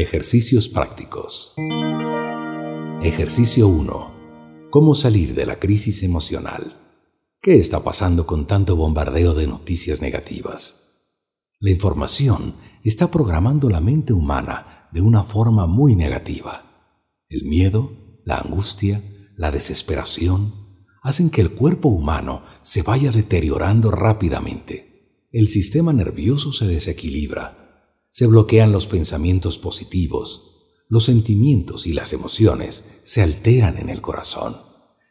Ejercicios prácticos. Ejercicio 1. ¿Cómo salir de la crisis emocional? ¿Qué está pasando con tanto bombardeo de noticias negativas? La información está programando la mente humana de una forma muy negativa. El miedo, la angustia, la desesperación hacen que el cuerpo humano se vaya deteriorando rápidamente. El sistema nervioso se desequilibra se bloquean los pensamientos positivos, los sentimientos y las emociones se alteran en el corazón.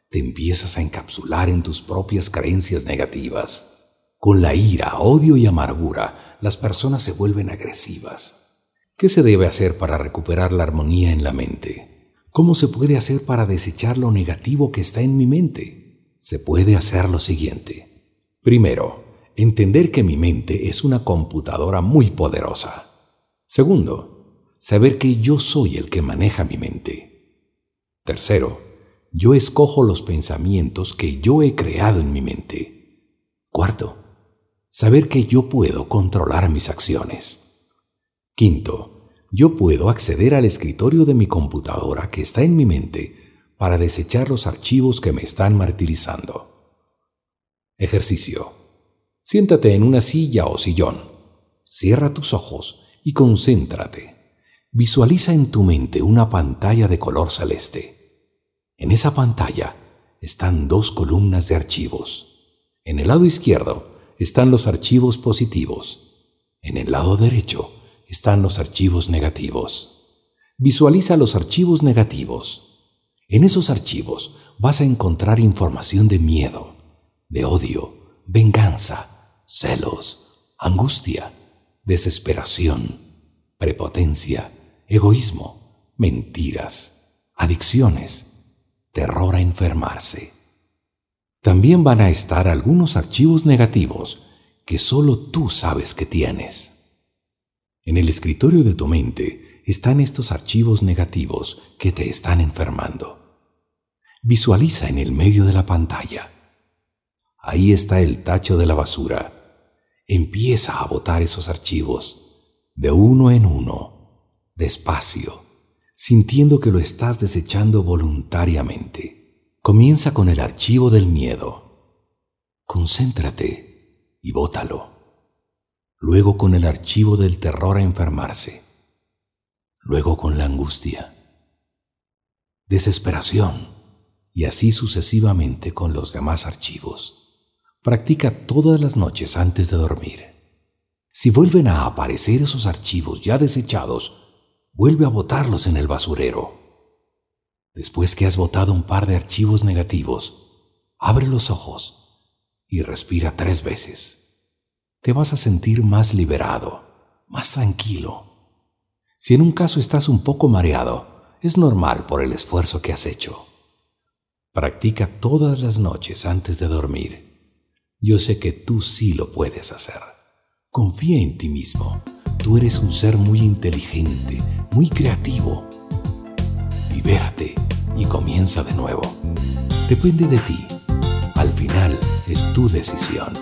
Te empiezas a encapsular en tus propias creencias negativas. Con la ira, odio y amargura, las personas se vuelven agresivas. ¿Qué se debe hacer para recuperar la armonía en la mente? ¿Cómo se puede hacer para desechar lo negativo que está en mi mente? Se puede hacer lo siguiente. Primero, entender que mi mente es una computadora muy poderosa. Segundo, saber que yo soy el que maneja mi mente. Tercero, yo escojo los pensamientos que yo he creado en mi mente. Cuarto, saber que yo puedo controlar mis acciones. Quinto, yo puedo acceder al escritorio de mi computadora que está en mi mente para desechar los archivos que me están martirizando. Ejercicio. Siéntate en una silla o sillón. Cierra tus ojos y concéntrate. Visualiza en tu mente una pantalla de color celeste. En esa pantalla están dos columnas de archivos. En el lado izquierdo están los archivos positivos. En el lado derecho están los archivos negativos. Visualiza los archivos negativos. En esos archivos vas a encontrar información de miedo, de odio, venganza, celos, angustia, desesperación, prepotencia, egoísmo, mentiras, adicciones, terror a enfermarse. También van a estar algunos archivos negativos que solo tú sabes que tienes. En el escritorio de tu mente están estos archivos negativos que te están enfermando. Visualiza en el medio de la pantalla. Ahí está el tacho de la basura empieza a botar esos archivos de uno en uno, despacio, sintiendo que lo estás desechando voluntariamente. Comienza con el archivo del miedo. Concéntrate y bótalo. Luego con el archivo del terror a enfermarse. Luego con la angustia. Desesperación. Y así sucesivamente con los demás archivos. Practica todas las noches antes de dormir. Si vuelven a aparecer esos archivos ya desechados, vuelve a botarlos en el basurero. Después que has botado un par de archivos negativos, abre los ojos y respira tres veces. Te vas a sentir más liberado, más tranquilo. Si en un caso estás un poco mareado, es normal por el esfuerzo que has hecho. Practica todas las noches antes de dormir yo sé que tú sí lo puedes hacer. Confía en ti mismo. Tú eres un ser muy inteligente, muy creativo. Libérate y comienza de nuevo. Depende de ti. Al final es tu decisión.